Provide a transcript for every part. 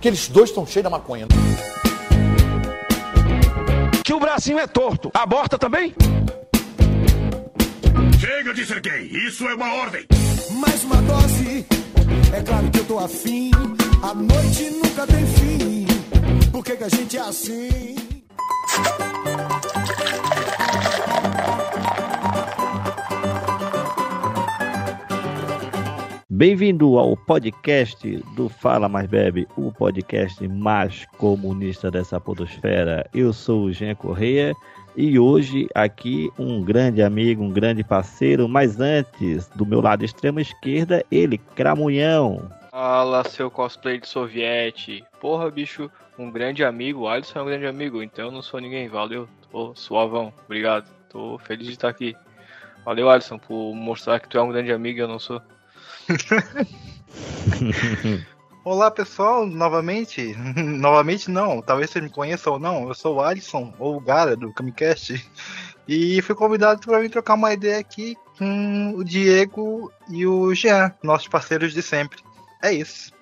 que eles dois estão cheios da maconha. Que o bracinho é torto. Aborta também? Chega de ser gay, isso é uma ordem. Mais uma dose, é claro que eu tô afim. A noite nunca tem fim. Por que, que a gente é assim? Bem-vindo ao podcast do Fala Mais Bebe, o podcast mais comunista dessa podosfera. Eu sou o Jean Correia e hoje aqui um grande amigo, um grande parceiro, mas antes, do meu lado extremo esquerda, ele, Cramunhão. Fala, seu cosplay de soviete. Porra, bicho, um grande amigo. O Alisson é um grande amigo, então eu não sou ninguém. Valeu, tô suavão. Obrigado. Tô feliz de estar aqui. Valeu, Alisson, por mostrar que tu é um grande amigo e eu não sou. Olá pessoal, novamente. novamente não, talvez vocês me conheçam ou não. Eu sou o Alisson, ou o Gara do Camicast. E fui convidado para vir trocar uma ideia aqui com o Diego e o Jean, nossos parceiros de sempre. É isso.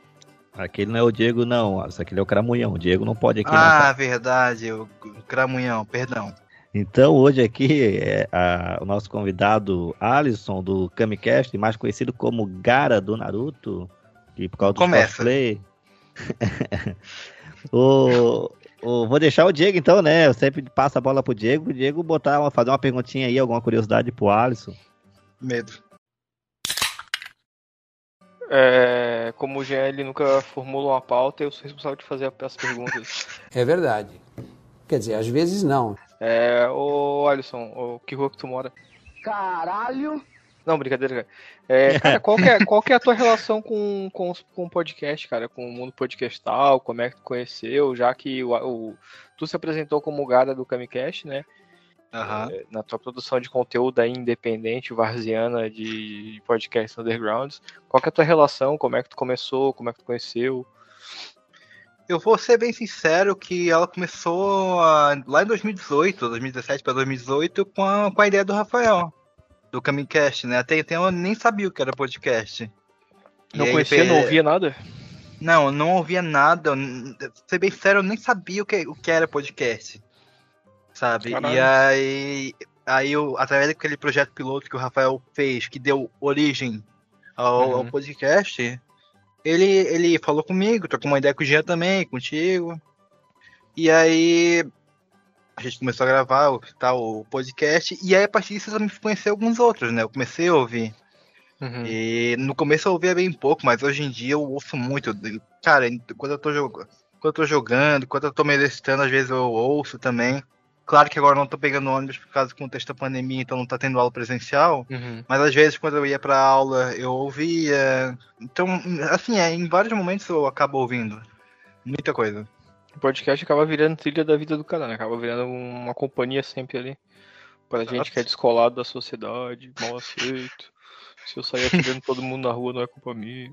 Aquele não é o Diego, não. Aqui é o Cramunhão. O Diego não pode aqui. Ah, não. verdade, o Cramunhão, perdão. Então, hoje aqui é a, o nosso convidado Alisson do Kamicast, mais conhecido como Gara do Naruto, que por causa do Começa. cosplay. o, o, vou deixar o Diego então, né? Eu sempre passo a bola pro Diego, o Diego botar uma, fazer uma perguntinha aí, alguma curiosidade pro Alisson. Medo. É, como o ele nunca formula uma pauta, eu sou responsável de fazer as perguntas. É verdade. Quer dizer, às vezes não. É, ô Alisson, ô, que rua que tu mora? Caralho! Não, brincadeira, cara. É, cara, qual que é, qual que é a tua relação com, com, com o podcast, cara? Com o mundo podcastal? Como é que tu conheceu? Já que o, o- tu se apresentou como Gara do Camicast, né? Aham. É, na tua produção de conteúdo aí independente, varziana de podcasts undergrounds. Qual que é a tua relação? Como é que tu começou? Como é que tu conheceu? Eu vou ser bem sincero que ela começou ah, lá em 2018, 2017 para 2018, com a, com a ideia do Rafael, do Camicast, né? Até então eu nem sabia o que era podcast. Não E aí, conhecia, pe- não ouvia nada? Não, não ouvia nada. ser bem sério, eu nem sabia o que, o que era podcast. Sabe? E aí, aí eu, através daquele projeto piloto que o Rafael fez, que deu origem ao, ao Uhum. podcast, ele, ele falou comigo, trocou uma ideia com o Jean também, contigo. E aí a gente começou a gravar o, tal, o podcast, e aí a partir disso eu também conheci alguns outros, né? Eu comecei a ouvir. Uhum. E no começo eu ouvia bem pouco, mas hoje em dia eu ouço muito. Cara, quando eu tô, jog... quando eu tô jogando, quando eu tô me exercitando, às vezes eu ouço também. Claro que agora eu não tô pegando ônibus por causa do contexto da pandemia, então não tá tendo aula presencial. Uhum. Mas às vezes quando eu ia pra aula eu ouvia. Então, assim, é, em vários momentos eu acabo ouvindo. Muita coisa. O podcast acaba virando trilha da vida do cara, né? Acaba virando uma companhia sempre ali. Pra gente Exato. que é descolado da sociedade, mal aceito. Se eu sair atirando todo mundo na rua, não é culpa minha.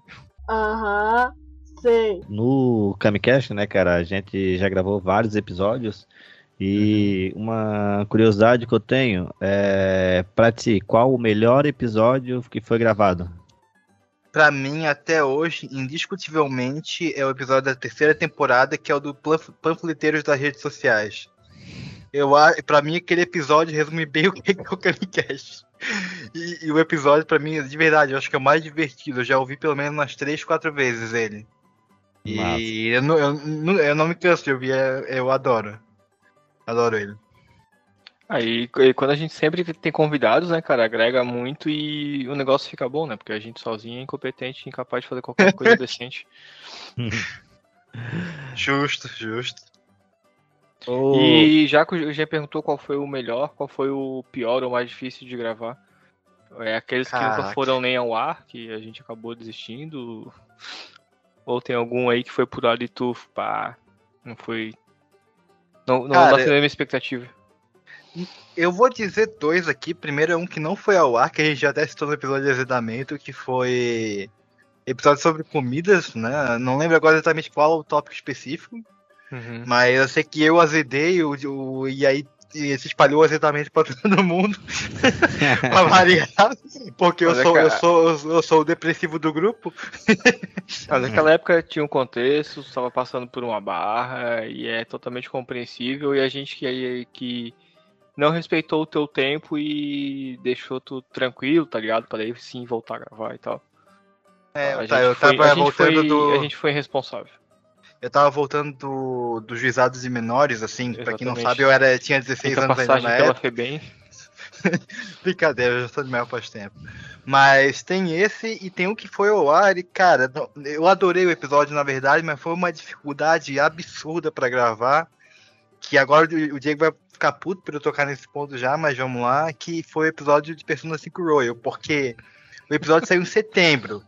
Aham, sei. No Kamicast, né, cara, a gente já gravou vários episódios. E uma curiosidade que eu tenho é pra ti, qual o melhor episódio que foi gravado? Pra mim, até hoje, indiscutivelmente, é o episódio da terceira temporada, que é o do Panfleteiros das Redes Sociais. Eu, pra mim, aquele episódio resume bem o que é o Camicast. E, e o episódio, pra mim, de verdade, eu acho que é o mais divertido. Eu já ouvi pelo menos umas três, quatro vezes ele. E eu não, eu, eu não me canso de ouvir, é- eu adoro. Adoro ele. Aí, quando a gente sempre tem convidados, né, cara, agrega muito e o negócio fica bom, né? Porque a gente sozinho é incompetente, incapaz de fazer qualquer coisa decente. Justo, justo. O- E já que o G perguntou qual foi o melhor, qual foi o pior ou mais difícil de gravar? É aqueles que nunca Caraca. foram nem ao ar, que a gente acabou desistindo? Ou tem algum aí que foi por ali e tu, pá, não foi. Não, não Cara, bateu a minha expectativa. Eu vou dizer dois aqui. Primeiro é um que não foi ao ar, que a gente já até citou no episódio de azedamento, que foi episódio sobre comidas, né? Não lembro agora exatamente qual o tópico específico, Uhum. mas eu sei que eu azedei o, o- e aí e se espalhou exatamente para todo mundo. pra variar. Porque eu é sou, que a- eu, sou, eu, sou- eu sou o depressivo do grupo. Mas naquela época tinha um contexto, estava passando por uma barra e é totalmente compreensível e a gente que, que não respeitou o teu tempo e deixou tu tranquilo, tá ligado? Pra daí sim voltar a gravar e tal. É, a, tá, gente eu foi, tava a, gente voltando foi, do. a gente foi irresponsável. Eu tava voltando do, dos juizados de menores, assim, pra quem não Exatamente. sabe, eu era, tinha 16 Muita anos ainda na pela época. FEBEM. Brincadeira, eu já sou de maior faz tempo. Mas tem esse e tem um que foi ao ar e, cara, eu adorei o episódio, na verdade, mas foi uma dificuldade absurda pra gravar. Que agora o o Diego vai ficar puto por eu tocar nesse ponto já, mas vamos lá, que foi o episódio de Persona 5 Royal, porque o episódio saiu em setembro.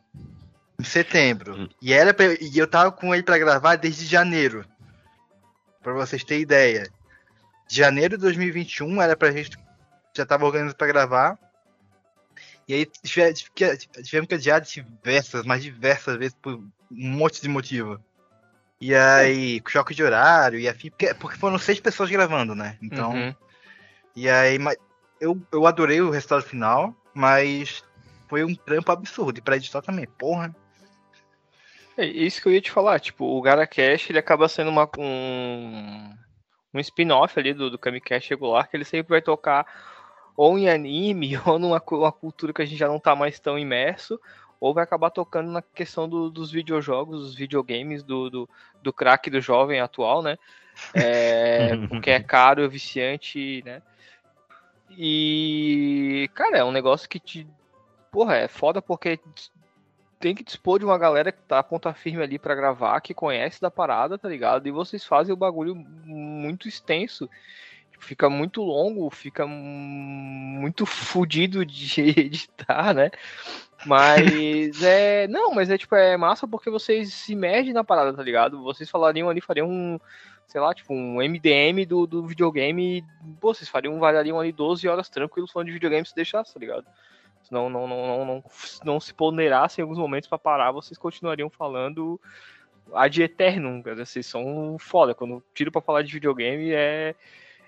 Em setembro. E, era pra- e eu tava com ele pra gravar desde janeiro. Pra vocês terem ideia. Janeiro de 2021 era pra gente. Já tava organizado pra gravar. E aí tivemos que adiar diversas, mas diversas vezes por um monte de motivo. E aí, choque de horário e afim, porque, porque foram seis pessoas gravando, né? Então. Uhum. E aí, eu, eu adorei o resultado final, mas foi um trampo absurdo. E pra editar também, porra. É isso que eu ia te falar, tipo, o GaraCast ele acaba sendo uma, um, um spin-off ali do, do Kamicast regular, que ele sempre vai tocar ou em anime, ou numa uma cultura que a gente já não tá mais tão imerso, ou vai acabar tocando na questão do- dos videojogos, dos videogames, do, do, do craque do jovem atual, né? É, porque é caro, é viciante, né? E, cara, é um negócio que te. Porra, é foda porque tem que dispor de uma galera que tá ponta firme ali pra gravar, que conhece da parada, tá ligado? E vocês fazem o bagulho muito extenso. Fica muito longo, fica muito fudido de editar, né? Mas é. Não, mas é tipo, é massa porque vocês se imergem na parada, tá ligado? Vocês falariam ali, fariam um, sei lá, tipo, um MDM do, do videogame. E, pô, vocês fariam, variariam ali 12 horas tranquilos falando de videogame se deixasse, tá ligado? Se não, não, não, não, não, não se ponderasse em alguns momentos pra parar, vocês continuariam falando ad eternum, cara. Vocês são foda. Quando tiro pra falar de videogame é.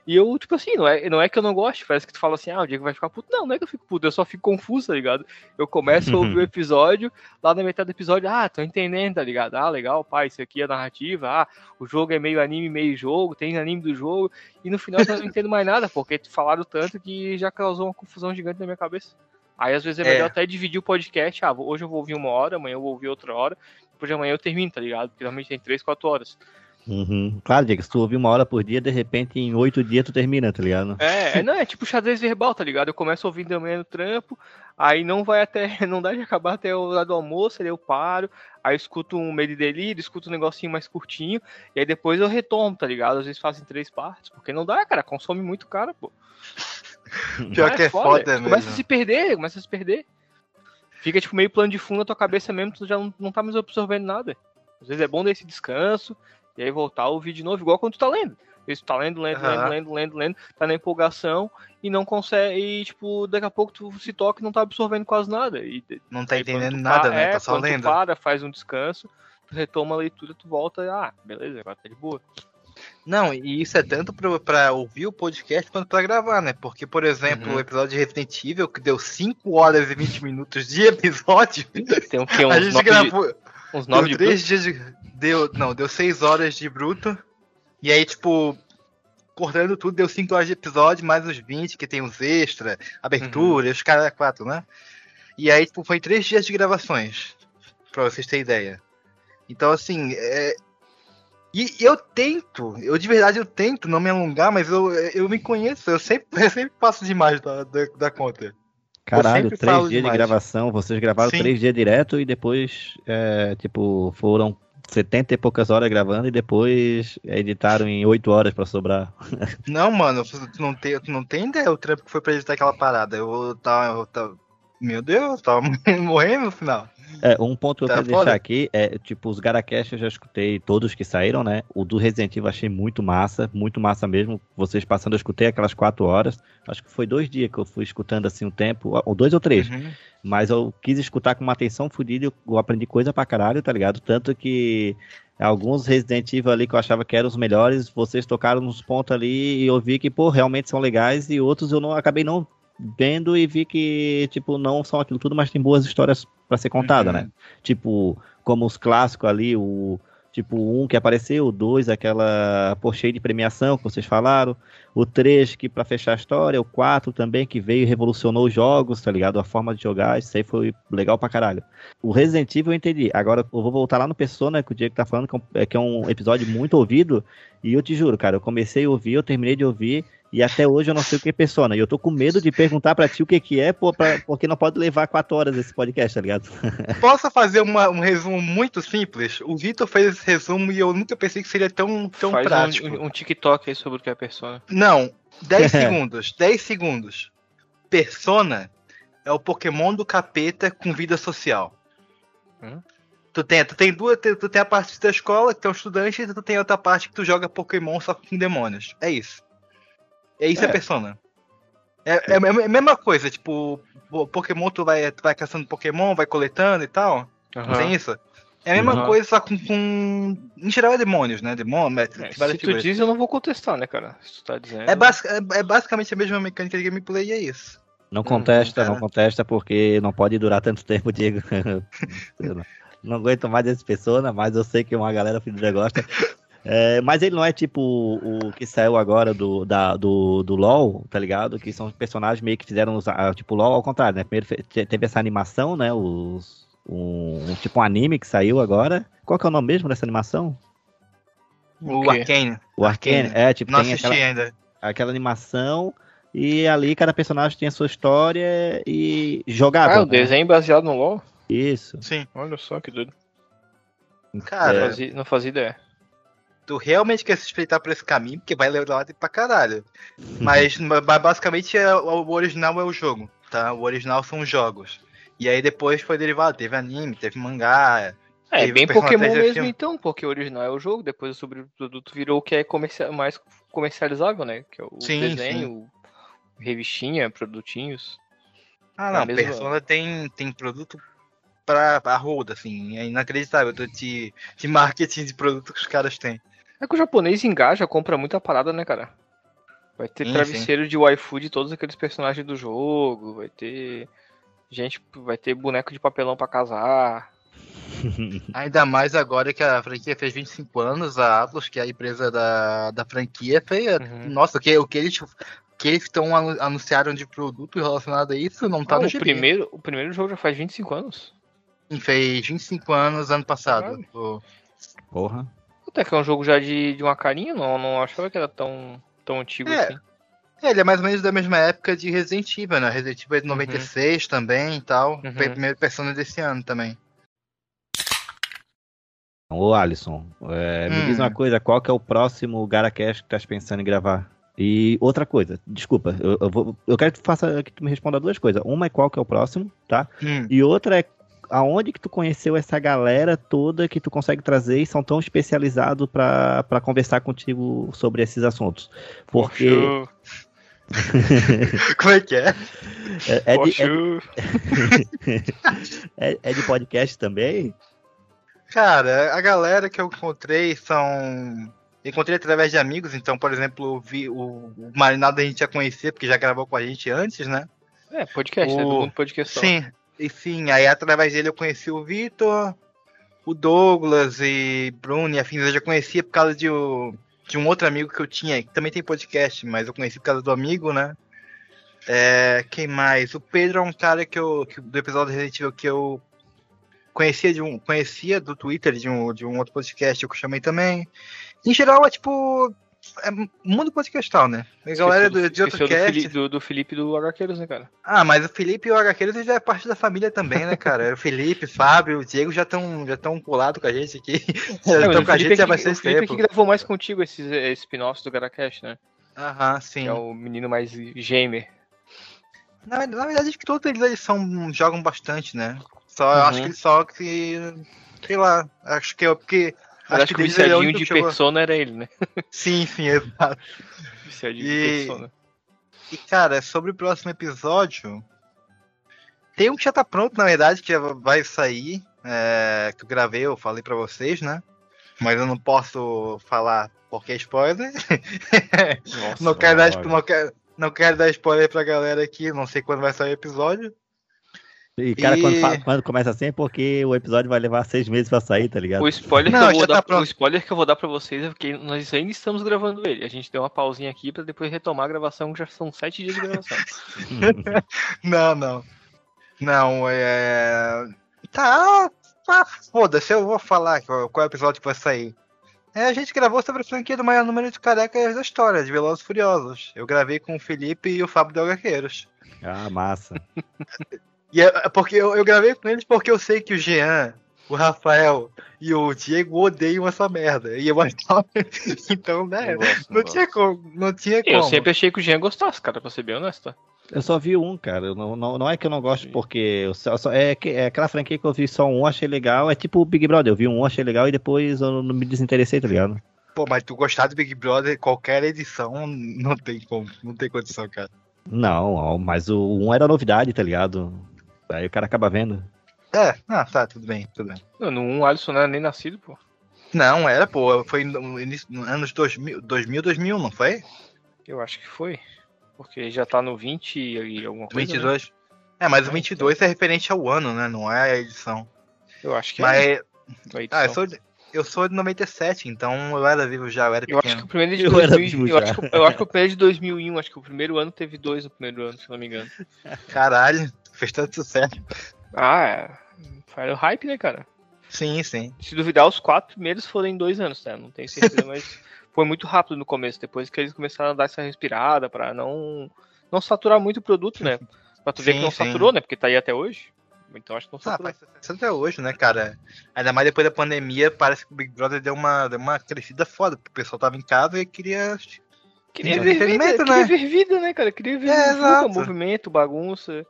E eu, tipo assim, não é, não é que eu não gosto, parece que tu fala assim, ah, o Diego vai ficar puto. Não, não é que eu fico puto, eu só fico confuso, tá ligado? Eu começo a ouvir o episódio, lá na metade do episódio, ah, tô entendendo, tá ligado? Ah, legal, pai, isso aqui é narrativa, ah, o jogo é meio anime, meio jogo, tem anime do jogo, e no final eu não entendo mais nada, porque falaram tanto que já causou uma confusão gigante na minha cabeça. Aí às vezes é É. melhor até dividir o podcast, ah, hoje eu vou ouvir uma hora, amanhã eu vou ouvir outra hora, depois de amanhã eu termino, tá ligado? Porque normalmente tem três, quatro horas. Uhum. Claro, Diego, se tu ouvir uma hora por dia, de repente em oito dias tu termina, tá ligado? É, é, não, é tipo xadrez verbal, tá ligado? Eu começo ouvindo amanhã no trampo, aí não vai até, não dá de acabar até o lado do almoço, aí eu paro, aí eu escuto um meio de delírio, escuto um negocinho mais curtinho, e aí depois eu retomo, tá ligado? Às vezes fazem três partes, porque não dá, cara, consome muito cara, pô. Pior Ah, que é foda, mesmo. Começa a se perder, começa a se perder. Fica tipo meio plano de fundo na tua cabeça mesmo, tu já não, não tá mais absorvendo nada. Às vezes é bom dar esse descanso, e aí voltar a ouvir de novo, igual quando tu tá lendo. Tu tá lendo, lendo, lendo, Aham. lendo, lendo, lendo, tá na empolgação e não consegue, e tipo, daqui a pouco tu se toca e não tá absorvendo quase nada. E, Não tá entendendo nada, né? é, Tá só quando tu lendo. para, faz um descanso, tu retoma a leitura, tu volta e, ah, beleza, agora tá de boa. Não, e isso é tanto pra, pra ouvir o podcast quanto pra gravar, né? Porque, por exemplo, Uhum. o episódio de Resident Evil, que deu 5 horas e 20 minutos de episódio, Tem um que uns a gente nove de- gravou. uns nove deu de três dias de. Deu, não, deu 6 horas de bruto. E aí, tipo, cortando tudo, deu 5 horas de episódio, mais os 20, que tem os extra, abertura, Uhum. os caras quatro, né? E aí, tipo, foi 3 dias de gravações. Pra vocês terem ideia. Então, assim, é. E eu tento, eu de verdade eu tento não me alongar, mas eu, eu me conheço, eu sempre, eu sempre passo demais da, da, da conta. Caralho, três dias de demais. gravação, vocês gravaram Sim. três dias direto e depois, é, tipo, foram 70 e poucas horas gravando e depois editaram em 8 horas pra sobrar. Não, mano, tu não tem, tu não tem ideia o trampo que foi pra editar aquela parada. Eu tava. Eu tava meu Deus, eu tava morrendo no final. É, um ponto que eu Tá quero foda. deixar aqui é, tipo, os Garacast eu já escutei todos que saíram, né? O do Resident Evil eu achei muito massa, muito massa mesmo. Vocês passando, eu escutei aquelas quatro horas. Acho que foi dois dias que eu fui escutando assim um tempo, ou dois ou três. Uhum. Mas eu quis escutar com uma atenção fodida, eu- eu aprendi coisa pra caralho, tá ligado? Tanto que alguns Resident Evil ali que eu achava que eram os melhores, vocês tocaram nos pontos ali e eu vi que, pô, realmente são legais, e outros eu não acabei não vendo e vi que, tipo, não são aquilo tudo, mas tem boas histórias pra ser contada, Uhum. né? Tipo, como os clássicos ali, o tipo 1 que apareceu, o 2, aquela cheio de premiação que vocês falaram, o 3 que pra fechar a história, o 4 também que veio e revolucionou os jogos, tá ligado? A forma de jogar, isso aí foi legal pra caralho. O Resident Evil eu entendi. Agora eu vou voltar lá no Persona, que o Diego tá falando, que é um- é, é um episódio muito ouvido, e eu te juro, cara, eu comecei a ouvir, eu terminei de ouvir, e até hoje eu não sei o que é Persona. E eu tô com medo de perguntar pra ti o que que é, pô, pra- porque não pode levar quatro horas esse podcast, tá ligado? Posso fazer uma- um resumo muito simples? O Vitor fez esse resumo e eu nunca pensei que seria tão, tão Faz prático. um, um TikTok aí sobre o que é Persona. Não, 10 segundos, 10 segundos. Persona é o Pokémon do capeta com vida social. Hum? Tu tem, tu tem duas, tu, tu tem a parte da escola, que tu é um estudante, e tu tem outra parte que tu joga Pokémon só com demônios. É isso. É isso é, É. Persona. É, é a me- mesma coisa, tipo, o Pokémon tu vai, tu vai caçando Pokémon, vai coletando e tal. Aham. tem isso? É a mesma Aham. coisa, só com, com. Em geral é demônios, né? Demônio, É, se tu figuras. diz, eu não vou contestar, né, cara? Se tu tá dizendo. É, basic- é- é basicamente a mesma mecânica de gameplay e é isso. Não contesta, cara. não contesta, porque não pode durar tanto tempo, Diego. Não, não aguento mais esse Persona, mas eu sei que uma galera filha gosta. É, mas ele não é tipo o, que saiu agora do, da, do, do LoL, tá ligado? Que são personagens meio que fizeram, ah, tipo, LoL ao contrário, né? Primeiro teve essa animação, né? Os, um, um- tipo um anime que saiu agora. Qual que é o nome mesmo dessa animação? O? Arcane. O Arcane. É, tipo, Não tem assisti aquela, ainda. aquela animação e ali cada personagem tem a sua história e Ah, jogável. o né? desenho baseado no LoL? Isso. Sim. Olha só que doido. Cara, Não fazia, não fazia ideia. tu realmente quer se espreitar por esse caminho, porque vai levar pra caralho. Mas, mas basicamente é, o o original é o jogo, tá? O original são os jogos. E aí depois foi derivado, teve anime, teve mangá. É, Teve bem Pokémon 3 é mesmo filme. então, porque o original é o jogo, depois o sobreproduto virou o que é comercia- mais comercializável, né? Que é o Sim, desenho, revistinha, produtinhos. Ah, não, É mesmo- Persona tem, tem produto pra, pra roda, assim. É inacreditável de, de, marketing de produto que os caras têm. É que o japonês engaja, compra muita parada, né, cara? Vai ter Sim, travesseiro de waifu de todos aqueles personagens do jogo, vai ter gente, vai ter boneco de papelão pra casar. Ainda mais agora que a franquia fez 25 anos, a Atlas, que é a empresa da, da franquia, fez. Uhum. Nossa, o que, o que eles. O que eles estão anu- anunciaram de produto relacionado a isso não tá Ah, no o primeiro, o primeiro jogo já faz 25 anos. Sim, Fez 25 anos ano passado. Porra. Até que é um jogo já de, de uma carinha, não, não achava que era tão, tão antigo É. assim. É, ele é mais ou menos da mesma época de Resident Evil, né? Resident Evil é de 96 também e tal. Uhum. Foi a primeira persona desse ano também. Ô Alisson, é, me Hum. diz uma coisa, qual que é o próximo Garacast que tu estás pensando em gravar? E outra coisa, desculpa, eu, eu vou, eu quero que tu faça que tu me responda duas coisas. Uma é qual que é o próximo, tá? Hum. E outra é aonde que tu conheceu essa galera toda que tu consegue trazer e são tão especializados pra pra conversar contigo sobre esses assuntos. Porque Poxa, Como é que é? é, é de, é- é- é de podcast também? Cara, a galera que eu encontrei são. Encontrei através de amigos, então, por exemplo, eu vi o, o Marinado a gente já conhecia, porque já gravou com a gente antes, né? É, podcast, né? O- Do mundo podcast. Sim, e sim, aí através dele eu conheci o Vitor, o Douglas e Bruno e afins, eu já conhecia por causa de, o- de um outro amigo que eu tinha, que também tem podcast, mas eu conheci por causa do amigo, né? É, quem mais? O Pedro é um cara que eu, que- do episódio Resident Evil que eu conhecia, de um, conhecia do Twitter de um, de um outro podcast que eu chamei também. Em geral, é tipo. É mundo podcastal, né? A galera do, de outro do, cast. Fili- do, do Felipe do HQueiros, né, cara? Ah, mas o Felipe e o HQueiros eles é parte da família também, né, cara? O Felipe, o Fábio, o Diego já estão já tão colados com a gente aqui. É, Estão com a gente há é que- bastante O Felipe é tempo. que gravou mais contigo esses esse spin-offs do Garacast, né? Aham, sim. Que é o menino mais gamer. Na, na verdade, acho que todos eles, são, jogam bastante, né? Só, eu Uhum. acho que ele só que. Sei lá, acho que é porque. Mas acho que o ele é viciadinho de que chegou- persona era ele, né? Sim, sim, exato. Viciadinho E- de persona. E, cara, sobre o próximo episódio. Tem um que já tá pronto, na verdade, que vai sair. é, que eu gravei, eu falei pra vocês, né? Mas eu não posso falar porque é spoiler. Nossa. não, quero dar, não, quero, não quero dar spoiler pra galera aqui, não sei quando vai sair o episódio. E, cara, E- Quando, quando começa assim é porque o episódio vai levar seis meses pra sair, tá ligado? O spoiler, Não, que eu vou tá dar, o spoiler que eu vou dar pra vocês é que nós ainda estamos gravando ele. A gente deu uma pausinha aqui pra depois retomar a gravação, que já são sete dias de gravação. Não, não. Não, é. Tá. tá Foda-se, eu vou falar qual, é o episódio que vai sair. É, a gente gravou sobre a franquia do maior número de carecas da história, de Velozes e Furiosos. Eu gravei com o Felipe e o Fábio Delgaqueiros. Ah, massa. E é, é porque eu, eu gravei com eles porque eu sei que o Jean, o Rafael e o Diego odeiam essa merda. E eu achava. então, né? Não gosto, não Não tinha como. Não tinha como. Eu sempre achei que o Jean gostasse, cara, pra ser bem honesto. Eu só vi um, cara. Não, não, não é que eu não gosto porque. Eu só, só- é, que- é aquela franquia que eu vi só um, achei legal. É tipo o Big Brother. Eu vi um, achei legal e depois eu não me desinteressei, tá ligado? Pô, mas tu gostar do Big Brother, qualquer edição, não tem como. Não tem condição, cara. Não, mas o um era novidade, tá ligado? Aí o cara acaba vendo. É, ah, tá, tudo bem, tudo bem. Não, no 1 o Alisson não era nem nascido, pô. Não, era, pô, foi no início, no anos 2000, 2000, 2001, não foi? Eu acho que foi. Porque já tá no 20 e alguma coisa. né? 22. É, mas o Ah, 22 é referente ao ano, né? Não é a edição. Eu acho que Mas, é. a ah, eu sou, de, eu sou de 97, então eu era vivo já, eu era Eu acho que pequeno. o primeiro é de Eu era 2000, vivo eu, já. acho que, eu acho que o primeiro é de 2001, acho que o primeiro ano teve dois no primeiro ano, se não me engano. Caralho, fez tanto sucesso. Ah, é. Foi o hype, né, cara? Sim, sim. Se duvidar, os quatro primeiros foram em dois anos, tá? Não tenho certeza, mas foi muito rápido no começo, depois que eles começaram a dar essa respirada pra não, não saturar muito o produto, né? Pra tu ver que Sim, não sim. saturou, né? Porque tá aí até hoje. Então acho que não Ah, saturou. faz sucesso até hoje, né, cara? Ainda mais depois da pandemia, parece que o Big Brother deu uma, deu uma crescida foda, porque o pessoal tava em casa e queria. Queria Sim, ver vida, entretenimento, queria né? ver vida, né, cara? Queria ver É, vida, movimento, bagunça.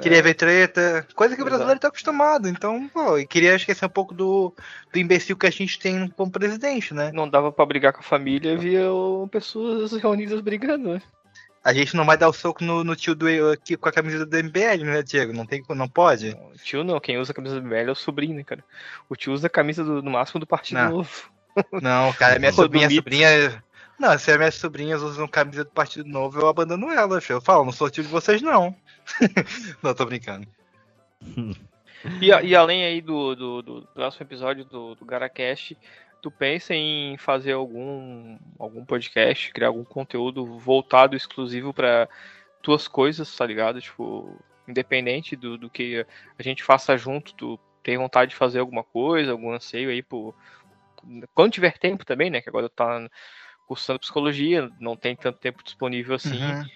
Queria ver treta, coisa que o brasileiro tá acostumado. Então, pô, e queria esquecer um pouco do, do imbecil que a gente tem como presidente, né? Não dava pra brigar com a família, via pessoas reunidas brigando, né? A gente não vai dar o soco no, no tio do aqui com a camisa do MBL, né, Diego? Não tem, não pode? O tio não, quem usa a camisa do MBL é o sobrinho, né, cara? O tio usa a camisa do, no máximo do Partido Não. Novo. Não, cara, minha sobrinha, sobrinha. Não, se as minhas sobrinhas usam camisa do Partido Novo, eu abandono elas. Eu falo, não sou tio de vocês, não. não, tô brincando. E, e além aí do, do, do próximo episódio do, do GaraCast, tu pensa em fazer algum, algum podcast, criar algum conteúdo voltado exclusivo pra tuas coisas, tá ligado? Tipo, independente do, do que a gente faça junto, tu tem vontade de fazer alguma coisa, algum anseio aí por. Quando tiver tempo também, né? Que agora tá cursando psicologia, não tem tanto tempo disponível assim. Uhum.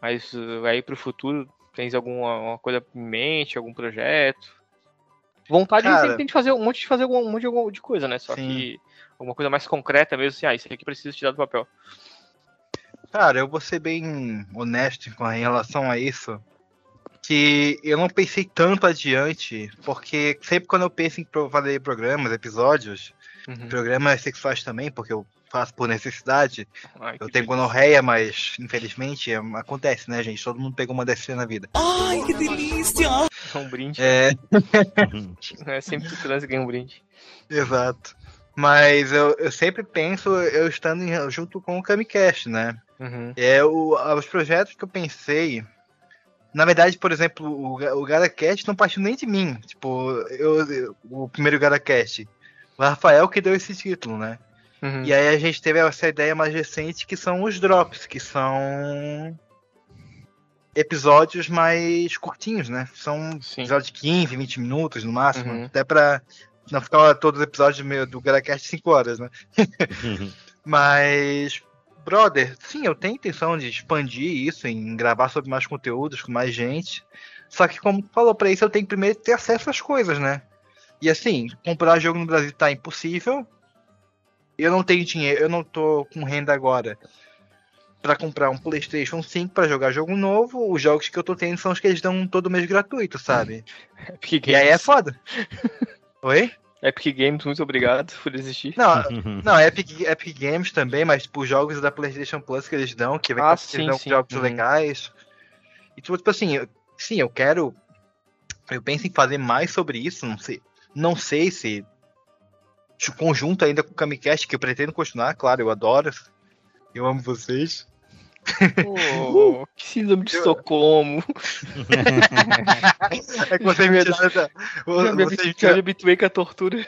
Mas uh, aí pro futuro, tens alguma uma coisa em mente, algum projeto? Vontade Cara- sempre tem de fazer um monte de fazer algum, um monte de, algum- de coisa, né? Só Sim. que alguma coisa mais concreta mesmo, assim, ah, isso aqui precisa tirar do papel. Cara, eu vou ser bem honesto em relação a isso. Que eu não pensei tanto adiante, porque sempre quando eu penso em fazer programas, episódios, Uhum. programas sexuais também, porque eu faço por necessidade, Ai, eu que tenho gonorreia, mas infelizmente é- acontece, né, gente? Todo mundo pegou uma DST na vida. delícia! É um brinde. É, É sempre que tu e ganha um brinde. exato. Mas eu, eu sempre penso eu estando em- junto com o Kamicast, né? Uhum. É, o, os projetos que eu pensei. Na verdade, por exemplo, o, o GaraCast não partiu nem de mim. Tipo, eu, eu- o primeiro GaraCast. O Rafael que deu esse título, né? Uhum. E aí a gente teve essa ideia mais recente que são os drops, que são episódios mais curtinhos, né? São Sim. episódios de 15, 20 minutos no máximo. Uhum. Até pra não ficar todos os episódios meu- do GaraCast 5 horas, né? Mas, brother, sim, eu tenho intenção de expandir isso, em gravar sobre mais conteúdos com mais gente. Só que, como falou, pra isso eu tenho que primeiro ter acesso às coisas, né? E assim, comprar jogo no Brasil tá impossível. Eu não tenho dinheiro, eu não tô com renda agora pra comprar um PlayStation 5 pra jogar jogo novo, os jogos que eu tô tendo são os que eles dão todo mês gratuito, sabe? Epic E aí é Games. foda. Oi? Epic Games, muito obrigado por existir. Não, não, Epic, Epic Games também, mas por jogos da PlayStation Plus que eles dão, que vem Ah, com sim, eles dão sim. jogos Uhum. legais. E tipo, tipo assim, eu- sim, eu quero. Eu penso em fazer mais sobre isso, não sei. Não sei se. Conjunto ainda com o Kamicast, que eu pretendo continuar, claro, eu adoro. Eu amo vocês. Pô, que síndrome de Estocolmo. É que vocês me tiraram da. Já me, Vocês me já me tiraram, habituei com a tortura.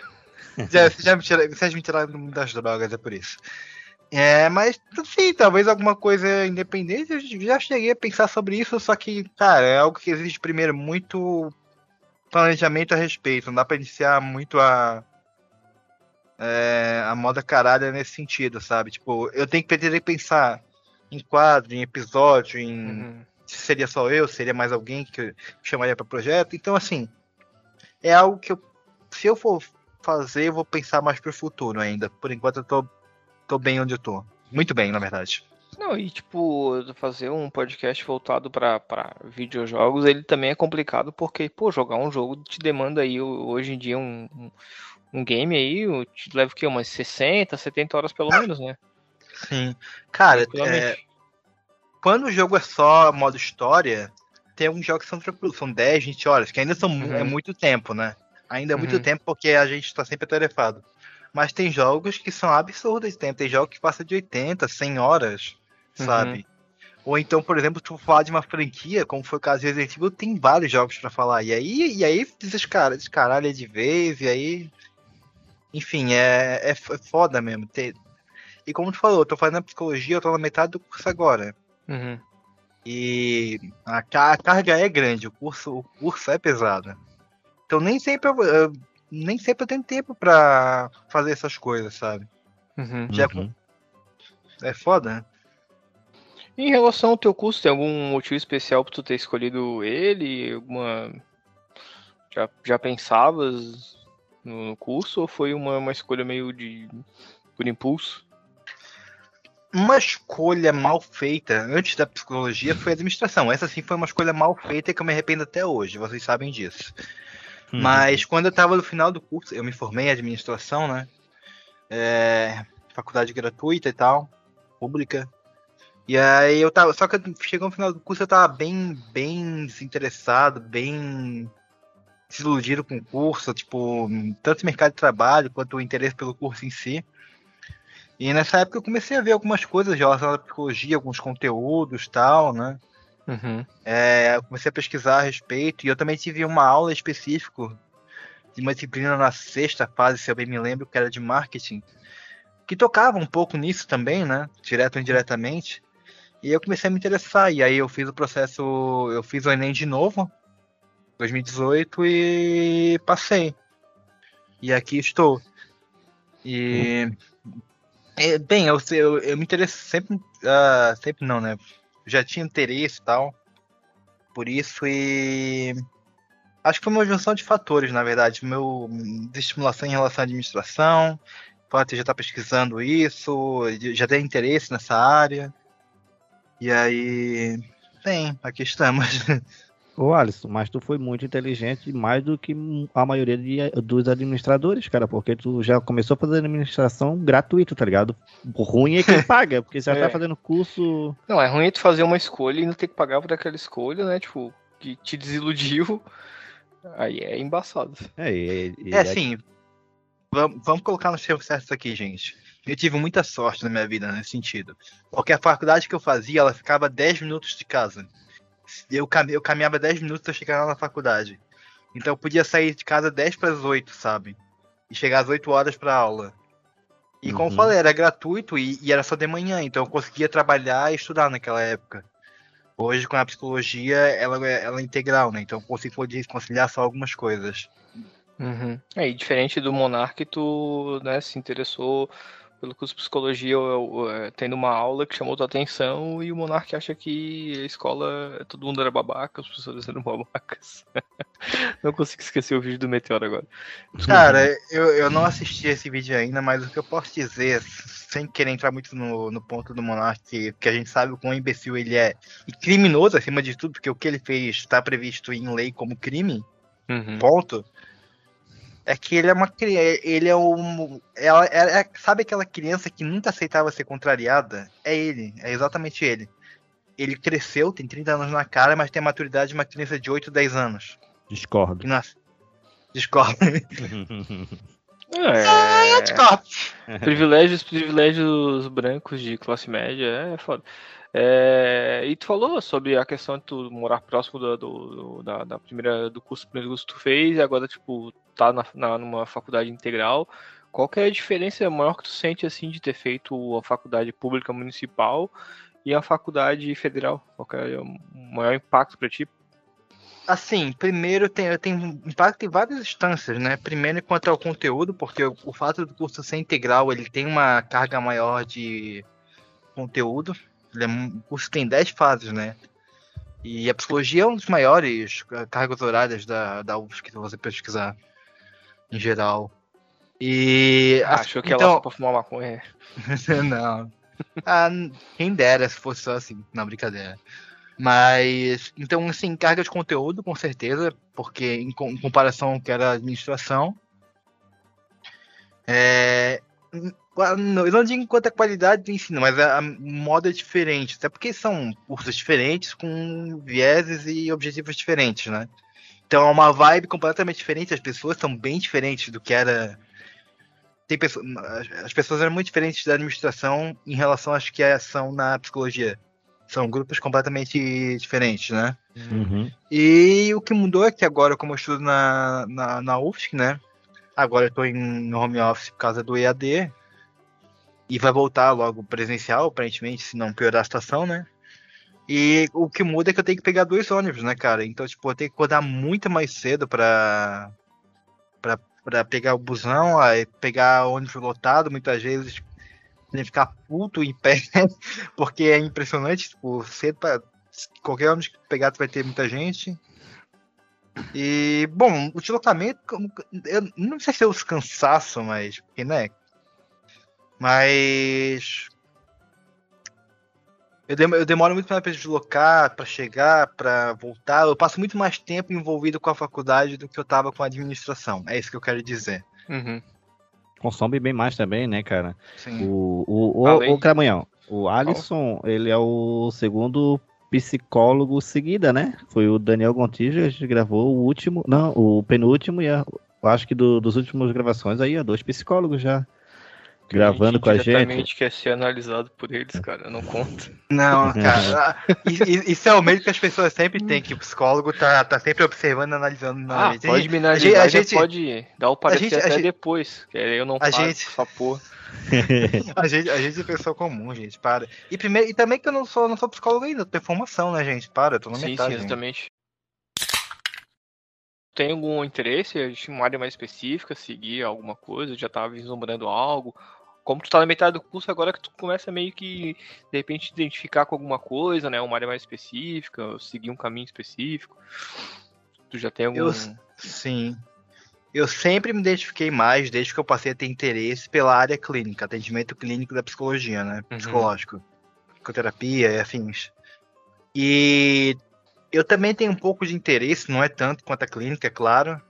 já, vocês já me tiraram, vocês me tiraram das drogas, é por isso. É, mas sim, talvez alguma coisa independente. Eu já cheguei a pensar sobre isso, só que, cara, é algo que exige primeiro muito planejamento a respeito. Não dá pra iniciar muito a. é, a moda caralho nesse sentido, sabe? Tipo, eu tenho que pretender pensar em quadro, em episódio, em Uhum. se seria só eu, seria mais alguém que eu chamaria para projeto. Então, assim, é algo que eu, se eu for fazer, eu vou pensar mais pro futuro ainda. Por enquanto, eu tô, tô bem onde eu tô. Muito bem, na verdade. Não, e tipo, fazer um podcast voltado pra videojogos, ele também é complicado porque, pô, jogar um jogo te demanda aí hoje em dia um, um, game aí, o- leva o quê? Umas 60, 70 horas pelo menos, né? Sim. Cara, é, quando o jogo é só modo história, tem alguns jogos que são tranquilos, são 10, 20 horas, que ainda são mu- Uhum. é muito tempo, né? Ainda é muito Uhum. tempo porque a gente tá sempre atarefado. Mas tem jogos que são absurdos de tempo. Tem jogos que passam de 80, 100 horas, Uhum. sabe? Ou então, por exemplo, tu falar de uma franquia, como foi o caso de Resident Evil, tem vários jogos pra falar. E aí, e aí desescara, descaralha de vez, e aí. Enfim, é, é é foda mesmo. Ter- E como tu falou, eu tô fazendo psicologia, eu tô na metade do curso agora. Uhum. E a, a carga é grande, o curso, o curso é pesado. Então nem sempre eu, eu- nem sempre eu tenho tempo pra fazer essas coisas, sabe? Uhum. Já Uhum. É foda, né? Em relação ao teu curso, tem algum motivo especial pra tu ter escolhido ele? Alguma. Já, já pensavas no, no curso ou foi uma, uma escolha meio de. por impulso? Uma escolha mal feita antes da psicologia foi a administração. Essa sim foi uma escolha mal feita que eu me arrependo até hoje, vocês sabem disso. Uhum. Mas quando eu tava no final do curso, eu me formei em administração, né? É, faculdade gratuita e tal, pública. E aí eu tava. Só que chegou no final do curso, eu tava bem, bem desinteressado, bem desiludido com o curso, tipo, tanto o mercado de trabalho quanto o interesse pelo curso em si. E nessa época eu comecei a ver algumas coisas relacionadas à psicologia, alguns conteúdos tal, né? Uhum. É, eu comecei a pesquisar a respeito e eu também tive uma aula específica de uma disciplina na sexta fase, se eu bem me lembro, que era de marketing, que tocava um pouco nisso também, né? Direto ou indiretamente. E eu comecei a me interessar. E aí eu fiz o processo, eu fiz o Enem de novo, 2018, e passei. E aqui estou. E. é, bem, eu, eu, eu me interesso sempre. ah, sempre não, né? já tinha interesse e tal. Por isso e. Acho que foi uma junção de fatores, na verdade. Meu estimulação em relação à administração, fato já estar pesquisando isso, já ter interesse nessa área. E aí. Bem, aqui estamos. Ô Alisson, mas tu foi muito inteligente, mais do que a maioria de- dos administradores, cara, porque tu já começou a fazer administração gratuito, tá ligado? O ruim é quem paga, porque você já É. tá fazendo curso. Não, é ruim tu fazer uma escolha e não ter que pagar por aquela escolha, né? Tipo, que te desiludiu. Aí é embaçado. É, e- e- É assim. Vamos, vamos colocar nos termos certos aqui, gente. Eu tive muita sorte na minha vida nesse sentido. Porque a faculdade que eu fazia, ela ficava 10 minutos de casa. Eu, cami- eu caminhava 10 minutos pra chegar lá na faculdade. Então eu podia sair de casa 10 para as 8, sabe? E chegar às 8 horas pra aula. E como eu Uhum. falei, era gratuito e, e era só de manhã, então eu conseguia trabalhar e estudar naquela época. Hoje, com a psicologia, ela, é- ela é integral, né? Então eu consigo conciliar só algumas coisas. Uhum. É, e diferente do Monark, tu né, se interessou pelo curso de psicologia, eu, eu, eu, tendo uma aula que chamou tua atenção e o Monark acha que a escola, todo mundo era babaca, os professores eram babacas. não consigo esquecer o vídeo do Meteoro agora. Cara, eu, eu não assisti esse vídeo ainda, mas o que eu posso dizer, sem querer entrar muito no, no ponto do Monark, que, que a gente sabe o quão imbecil ele é, e criminoso acima de tudo, porque o que ele fez está previsto em lei como crime, Uhum. ponto. É que ele é uma criança. Ele é um. Ela, é, é- sabe aquela criança que nunca aceitava ser contrariada? É ele, é exatamente ele. Ele cresceu, tem 30 anos na cara, mas tem a maturidade de uma criança de 8, 10 anos. Discordo. Que nasce. Discorda. É, Discorda. privilégios, privilégios brancos de classe média, é foda. É, e tu falou sobre a questão de tu morar próximo do, do- do- da, da primeira do curso, primeiro curso que tu fez e agora tipo tá na, na- numa faculdade integral. Qual que é a diferença maior que tu sente assim de ter feito a faculdade pública municipal e a faculdade federal? Qual é o maior impacto pra ti? Assim, primeiro tem, tem impacto em várias instâncias, né? Primeiro quanto ao conteúdo, porque o, o fato do curso ser integral, ele tem uma carga maior de conteúdo. É o curso tem 10 fases, né? E a psicologia é um dos maiores eh, cargas horárias da, da UFSC, se você pesquisar, em geral. E... Ah, achou que ela então, só pra fumar maconha. não. Ah, quem dera se fosse só assim, não, brincadeira. Mas, então, assim, carga de conteúdo, com certeza, porque em, com- em comparação com que era a administração, é, não- eu não digo quanto à qualidade do ensino, mas a, a modo é diferente, até porque são cursos diferentes, com vieses e objetivos diferentes, né? Então é uma vibe completamente diferente, as pessoas são bem diferentes do que era tem pessoas, as pessoas eram muito diferentes da administração em relação às que são na psicologia. São grupos completamente diferentes, né? Uhum. E o que mudou é que agora, como eu estudo na, na, na UFSC, né? Agora eu tô em home office por causa do EAD. E vai voltar logo presencial, aparentemente, se não piorar a situação, né? E o que muda é que eu tenho que pegar dois ônibus, né, cara? Então, tipo, eu tenho que acordar muito mais cedo pra, pra, pra pegar o busão, aí pegar ônibus lotado, muitas vezes tem que ficar puto em pé, porque é impressionante, tipo, cedo pra. Qualquer ônibus que pegar, tu vai ter muita gente. E, bom, o deslocamento, eu não sei se é os cansaço, mas. Porque, né? Mas. Eu demo- eu demoro muito mais pra deslocar, pra chegar, pra voltar. Eu passo muito mais tempo envolvido com a faculdade do que eu tava com a administração. É isso que eu quero dizer. Uhum. Consome bem mais também, né, cara? Sim. O, o, o, o Cramunhão, o Alisson, ele é o segundo psicólogo seguida, né? Foi o Daniel Gontijo, que gravou o último, não, o penúltimo e a, eu acho que do, dos últimos gravações aí, ó, dois psicólogos já gravando com a gente. Quer ser analisado por eles, cara. Eu não conto. Não, cara. isso, é o medo que as pessoas sempre têm, que o psicólogo tá, tá sempre observando, analisando. Não, Ah, gente, pode me a analisar, gente- já pode dar o parecer gente- a até gente- depois. Que eu não a faço gente- essa porra. A gente, a gente é pessoa comum, gente, para. E, primeiro, e também que eu não sou, não sou psicólogo ainda, eu tenho formação, né, gente? Para, eu tô na Sim, metade. sim, exatamente. Tem algum interesse em uma área mais específica, seguir alguma coisa? Já tava vislumbrando algo? Como tu tá na metade do curso, agora que tu começa meio que, de repente, identificar com alguma coisa, né? Uma área mais específica, seguir um caminho específico. Tu já tem algum. Eu- Sim. Eu sempre me identifiquei mais, desde que eu passei a ter interesse pela área clínica, atendimento clínico da psicologia, né? Uhum. Psicológico. Psicoterapia e afins. E eu também tenho um pouco de interesse, não é tanto quanto a clínica, é claro.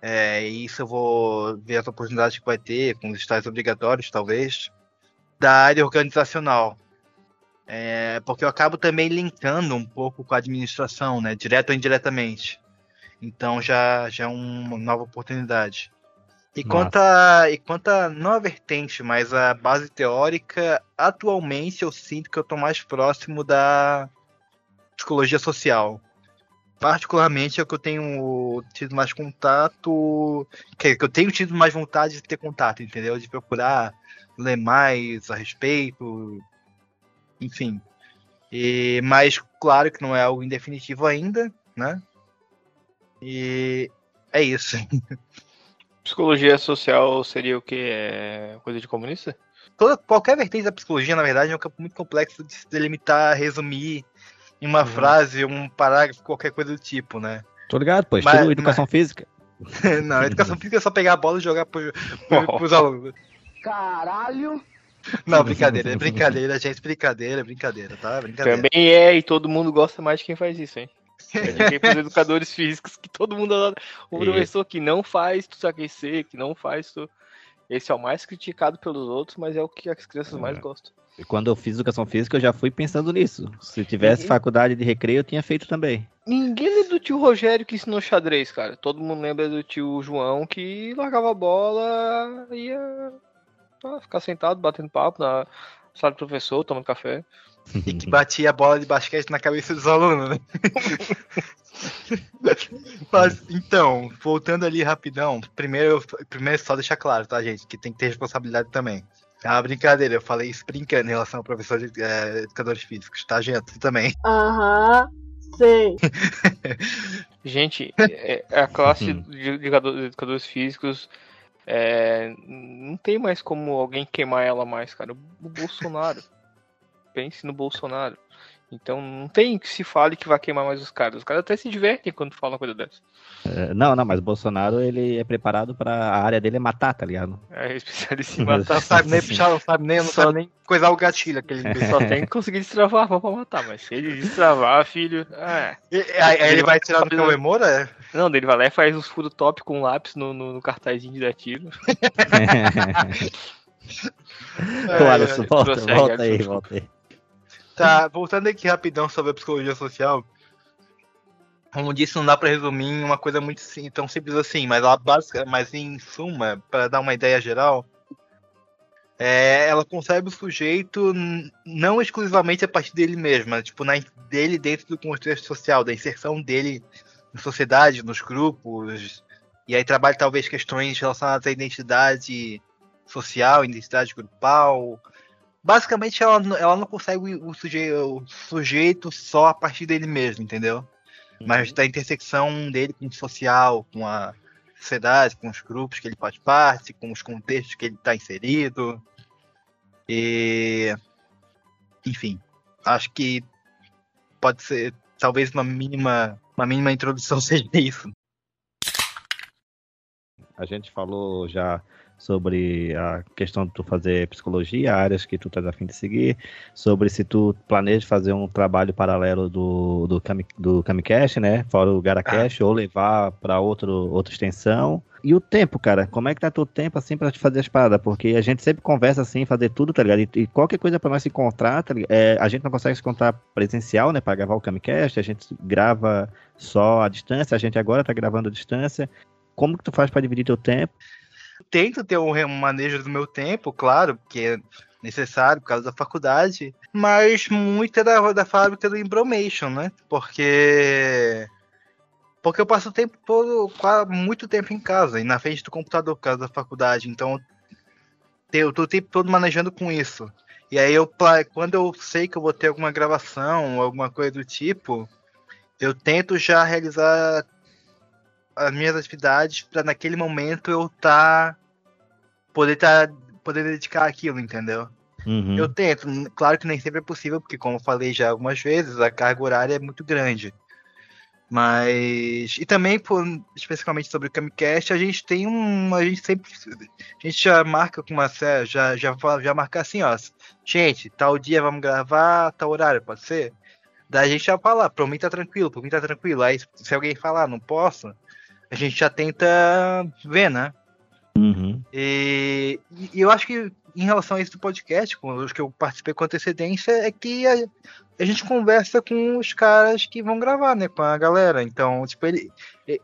É, e isso eu vou ver as oportunidades que vai ter, com os estágios obrigatórios, talvez, da área organizacional. É, porque eu acabo também linkando um pouco com a administração, né? Direto ou indiretamente. Então já, já é uma nova oportunidade. E quanto, a, e quanto a, não a vertente, mas a base teórica, atualmente eu sinto que eu estou mais próximo da psicologia social. Particularmente é o que eu tenho tido mais contato, que, que eu tenho tido mais vontade de ter contato, entendeu? De procurar ler mais a respeito, enfim. E, mas claro que não é algo indefinitivo ainda, né? E é isso. Psicologia social seria o quê? É coisa de comunista? toda, qualquer vertente da psicologia, na verdade, é um campo muito complexo de se delimitar, resumir em uma frase, um parágrafo, qualquer coisa do tipo, né? Tô ligado, pô. Mas- Estilo educação física. Não, educação física é só pegar a bola e jogar pro, pro, pros alunos. Caralho. Não, brincadeira, é brincadeira, gente, brincadeira, brincadeira, tá? Brincadeira. Também é, e todo mundo gosta mais de quem faz isso, hein? É de quem os educadores físicos, que todo mundo adora. O professor que não faz tu se aquecer, que não faz tu. Esse é o mais criticado pelos outros, mas é o que as crianças mais É. gostam. E Quando eu fiz educação física, eu já fui pensando nisso. Se tivesse faculdade de recreio, eu tinha feito também. Ninguém lembra do tio Rogério que ensinou xadrez, cara. Todo mundo lembra do tio João que largava a bola e ia ah, ficar sentado, batendo papo na sala do professor, tomando café. E que batia a bola de basquete na cabeça dos alunos, né? Mas, então, voltando ali rapidão, primeiro, primeiro só deixar claro, tá, gente, que tem que ter responsabilidade também. É uma brincadeira, eu falei isso brincando em relação ao professor de eh, educadores físicos, tá, gente? Você também. Aham. Sei. Gente, é- é a classe Uhum. de educadores físicos é, não tem mais como alguém queimar ela mais, cara. O Bolsonaro. Pense no Bolsonaro. Então não tem que se fale que vai queimar mais os caras. Os caras até se divertem quando falam uma coisa dessa. É, não, não, mas o Bolsonaro, ele é preparado pra. A área dele é matar, tá ligado? É especialista em matar. Não sabe nem puxar, não sabe nem, não Só- sabe nem coisar o gatilho aquele. Só tem que conseguir destravar a arma pra matar, mas se ele destravar, filho. É. E- Aí, aí ele vai tirar no comemora? Não, daí ele vai lá e faz uns furos top com lápis no, no, no cartazinho de dar tiro. Ô, Alisson, volta, volta aí, volta aí. Tá, voltando aqui rapidão sobre a psicologia social. Como disse, não dá pra resumir em uma coisa muito sim- tão simples assim, mas ela básica, mas em suma, para dar uma ideia geral, é, ela concebe o sujeito não exclusivamente a partir dele mesmo, tipo, na, dele dentro do contexto social, da inserção dele na sociedade, nos grupos, e aí trabalha talvez questões relacionadas à identidade social, identidade grupal, basicamente ela, ela não consegue o sujeito, o sujeito só a partir dele mesmo, entendeu? Mas da intersecção dele com o social, com a sociedade, com os grupos que ele faz parte, com os contextos que ele está inserido. E. Enfim, acho que pode ser talvez uma mínima, uma mínima introdução seja isso. A gente falou já sobre a questão de tu fazer psicologia, áreas que tu tá a fim de seguir, sobre se tu planeja fazer um trabalho paralelo do, do, Kami, do Kamicast, né? Fora o Garacast, ou levar para outro outra extensão. E o tempo, cara, como é que tá teu tempo assim pra te fazer as paradas? Porque a gente sempre conversa assim, fazer tudo, tá ligado? E, e qualquer coisa pra nós se encontrar, tá ligado? É, a gente não consegue se encontrar presencial, né? Pra gravar o Kamicast, a gente grava só à distância, a gente agora tá gravando à distância. Como que tu faz pra dividir teu tempo? Tento ter um manejo do meu tempo, claro, porque é necessário por causa da faculdade, mas muito é da, da fábrica do Embromation, né? Porque porque eu passo o tempo todo, muito tempo em casa e na frente do computador por causa da faculdade, então eu tô o tempo todo manejando com isso. E aí eu quando eu sei que eu vou ter alguma gravação, alguma coisa do tipo, eu tento já realizar as minhas atividades para naquele momento eu tá poder tá poder dedicar aquilo, entendeu? Uhum. Eu tento, claro que nem sempre é possível, porque como eu falei já algumas vezes, a carga horária é muito grande. Mas e também por, especificamente sobre o Camcast, a gente tem um, a gente sempre a gente já marca com uma já já já marca assim, ó. Gente, tal dia vamos gravar, tal horário, pode ser? Daí a gente já fala, pra mim tá tranquilo, pra mim tá tranquilo. Aí se alguém falar, não posso, a gente já tenta ver, né? Uhum. E, e eu acho que em relação a isso do podcast, com os que eu participei com antecedência, é que a, a gente conversa com os caras que vão gravar, né? Com a galera. Então, tipo, ele,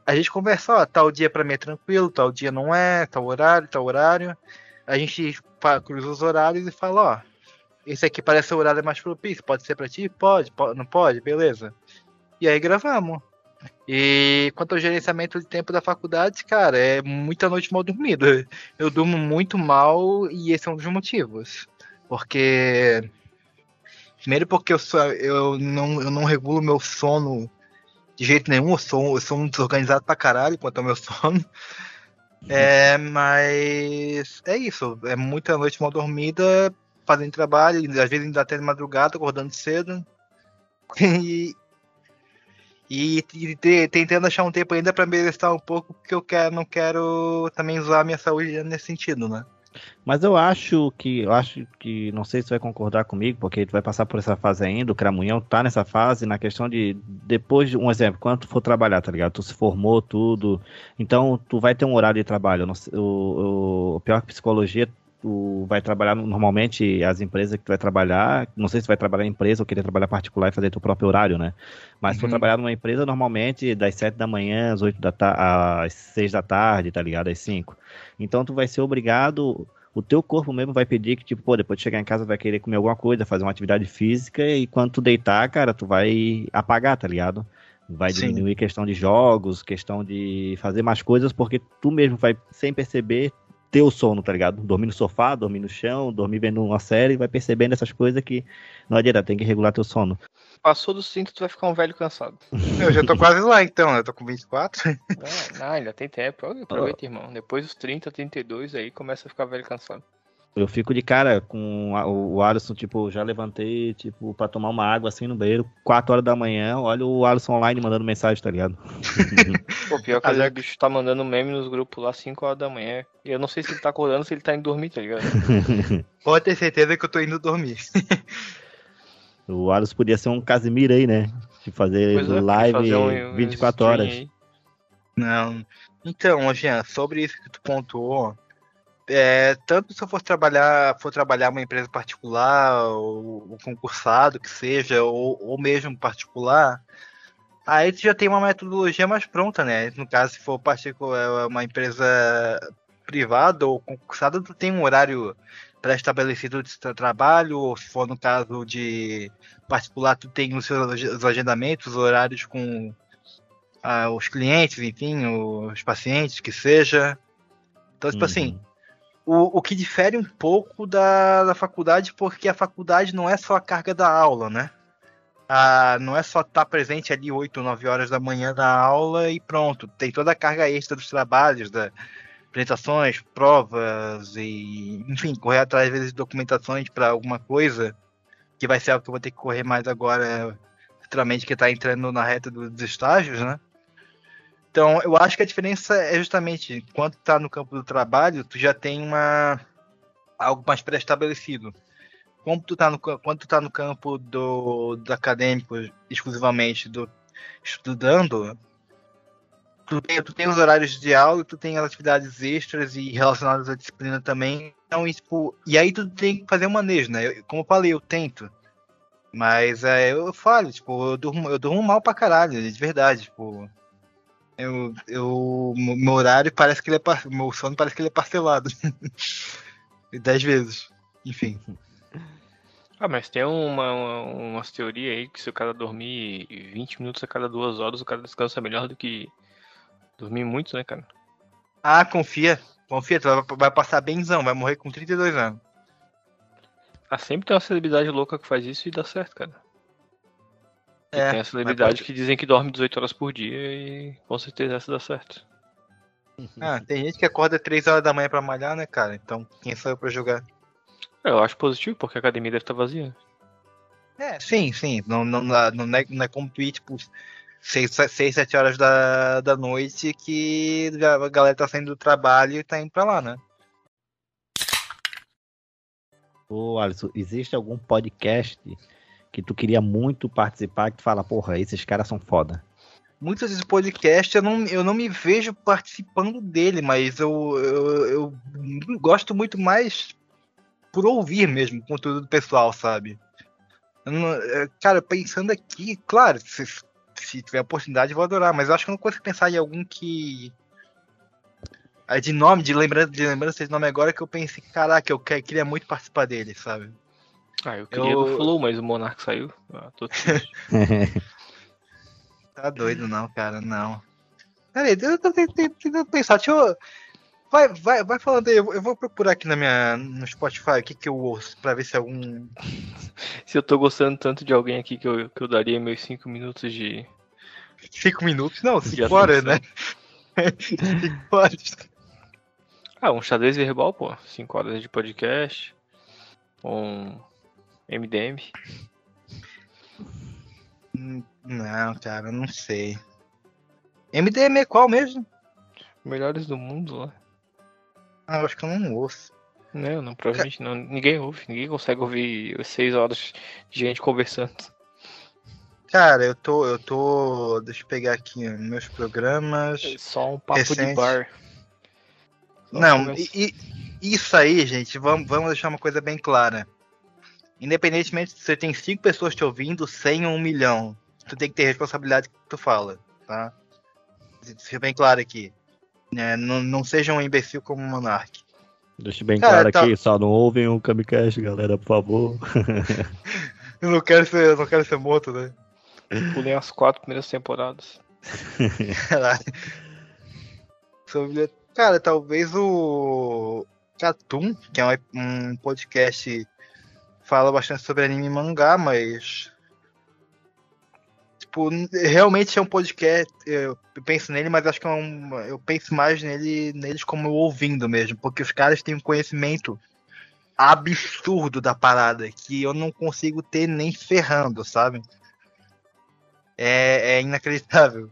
a gente conversa, ó, tal dia pra mim é tranquilo, tal dia não é, tal horário, tal horário. A gente cruza os horários e fala, ó, esse aqui parece o horário mais propício, pode ser pra ti? Pode, po- não pode? Beleza. E aí gravamos. E quanto ao gerenciamento de tempo da faculdade, cara, é muita noite mal dormida. Eu durmo muito mal e esse é um dos motivos. Porque. Primeiro porque eu, sou, eu, não, eu não regulo meu sono de jeito nenhum. Eu sou, eu sou um desorganizado pra caralho quanto ao meu sono. É, mas é isso. É muita noite mal dormida, fazendo trabalho, às vezes ainda até de madrugada, acordando cedo. E, e, e te- tentando achar um tempo ainda pra me exercitar um pouco, porque eu quero, não quero também usar minha saúde nesse sentido, né? Mas eu acho que, eu acho que, não sei se vai concordar comigo, porque tu vai passar por essa fase ainda, o Cramunhão tá nessa fase, na questão de, depois de, um exemplo, quando tu for trabalhar, tá ligado? Tu se formou, tudo, então tu vai ter um horário de trabalho, sei- o, o, pior que psicologia, tu vai trabalhar, normalmente, as empresas que tu vai trabalhar, não sei se tu vai trabalhar em empresa ou querer trabalhar particular e fazer teu próprio horário, né? Mas se for Uhum. trabalhar numa empresa, normalmente, das 7 da manhã às 8 da tarde, às 6 da tarde, tá ligado? Às 5. Então tu vai ser obrigado, o teu corpo mesmo vai pedir que, tipo, pô, depois de chegar em casa vai querer comer alguma coisa, fazer uma atividade física, e quando tu deitar, cara, tu vai apagar, tá ligado? Vai Sim. diminuir questão de jogos, questão de fazer mais coisas, porque tu mesmo vai, sem perceber, ter o sono, tá ligado? Dormir no sofá, dormir no chão, dormir vendo uma série, vai percebendo essas coisas que não adianta, tem que regular teu sono. Passou dos 30, tu vai ficar um velho cansado. Eu já tô quase lá então, né? eu tô com 24. É, não, ainda tem tempo. Aproveita, irmão. Depois dos 30, 32, aí começa a ficar velho cansado. Eu fico de cara com o Alisson, tipo, já levantei, tipo, pra tomar uma água assim no banheiro, 4 horas da manhã, olha o Alisson online mandando mensagem, tá ligado? Pô, pior que Ah, o bicho tá mandando meme nos grupos lá 5 horas da manhã. E eu não sei se ele tá acordando ou se ele tá indo dormir, tá ligado? Pode ter certeza que eu tô indo dormir. o Alisson podia ser um Casimiro aí, né? De fazer é, live fazer um- um 24 stream horas. aí. Não. Então, Jean, sobre isso que tu pontuou, é, tanto se eu for trabalhar, for trabalhar uma empresa particular, ou, ou concursado, que seja, ou, ou mesmo particular, aí tu já tem uma metodologia mais pronta, né? No caso, se for particular, uma empresa privada ou concursada, tu tem um horário pré-estabelecido de tra- trabalho, ou se for no caso de particular, tu tem os seus ag- os agendamentos, os horários com ah, os clientes, enfim, os pacientes, que seja. Então, tipo Uhum. assim, o, o que difere um pouco da, da faculdade, porque a faculdade não é só a carga da aula, né? Ah, não é só estar presente ali 8 ou 9 horas da manhã na aula e pronto. Tem toda a carga extra dos trabalhos, da apresentações, provas e, enfim, correr atrás às vezes de documentações para alguma coisa, que vai ser algo que eu vou ter que correr mais agora, futuramente, que está entrando na reta do- dos estágios, né? Então, eu acho que a diferença é justamente quando tá no campo do trabalho, tu já tem uma algo mais pré-estabelecido. Quando tu tá no quando tu tá no campo do, do acadêmico exclusivamente do estudando, tu tem, tu tem os horários de aula, tu tem as atividades extras e relacionadas à disciplina também. Então, tipo, e aí tu tem que fazer um manejo, né? Eu- como eu falei, eu tento. Mas é, eu falo, tipo, eu durmo, eu durmo mal pra caralho, de verdade, tipo. Eu, eu, meu horário parece que ele é par- meu sono parece que ele é parcelado. Dez vezes. Enfim. Ah, mas tem uma, uma, umas teorias aí que se o cara dormir 20 minutos a cada duas horas, o cara descansa melhor do que dormir muito, né, cara? Ah, confia. Confia, tu vai, vai passar benzão, vai morrer com 32 anos. Ah, sempre tem uma celebridade louca que faz isso e dá certo, cara. É, tem a celebridade pode- que dizem que dorme 18 horas por dia e com certeza essa dá certo. Ah, tem gente que acorda 3 horas da manhã pra malhar, né, cara? Então, quem sou eu pra jogar? Eu acho positivo, porque a academia deve estar vazia. É, sim, sim. Não, não, não, é, não é como tu ir, tipo, 6, 7 horas da, da noite que a galera tá saindo do trabalho e tá indo pra lá, né? Ô, Alisson, existe algum podcast que tu queria muito participar que tu fala, porra, esses caras são foda? muitos desses podcasts eu não, eu não me vejo participando dele, mas eu, eu, eu gosto muito mais por ouvir mesmo o conteúdo do pessoal, sabe? Não- é, cara, pensando aqui, claro, se, se tiver oportunidade eu vou adorar, mas eu acho que eu não consigo pensar em algum que. Ah, De nome, de lembrança, de lembrança de nome agora que eu pensei, caraca, eu que- queria muito participar dele, sabe? Ah, eu queria Eu- do Flow, mas o Monark saiu. Ah, tô. Tá doido não, cara, não. Peraí, eu tô tentando pensar, deixa eu. Vai, vai, vai falando aí, eu vou- procurar aqui na minha, no Spotify o que, que eu ouço, pra ver se algum. Se eu tô gostando tanto de alguém aqui que eu, que eu daria meus 5 minutos de. Cinco minutos? Não, De cinco horas, né? atenção. cinco horas. Ah, um xadrez verbal, pô. 5 horas de podcast. Um MDM. Hum, Não, cara, não sei. MDM é qual mesmo? Melhores do mundo lá. Ah, eu acho que eu não ouço. Não, não, provavelmente não. Ninguém ouve. Ninguém consegue ouvir 6 horas de gente conversando. Cara, eu tô. Eu tô. Deixa eu pegar aqui meus programas. É só um papo de Recente. bar. Só Não, e, e- isso aí, gente, vamos, vamos deixar uma coisa bem clara. Independentemente se você tem cinco pessoas te ouvindo, 100 ou um milhão, tu tem que ter responsabilidade que tu fala, tá? Seja bem claro aqui. É, não, não seja um imbecil como o Monark. Deixa bem Cara, claro tá- aqui, só não ouvem o Kamikaze, galera, por favor. Eu não quero ser, eu não quero ser morto, né? Pulei as quatro primeiras temporadas. Caralho. Sobre- Cara, talvez o Catum, que é um, um podcast fala bastante sobre anime e mangá, mas tipo, realmente é um podcast, eu penso nele, mas acho que é um, eu penso mais nele, neles como ouvindo mesmo, porque os caras têm um conhecimento absurdo da parada que eu não consigo ter nem ferrando, sabe? É, é inacreditável.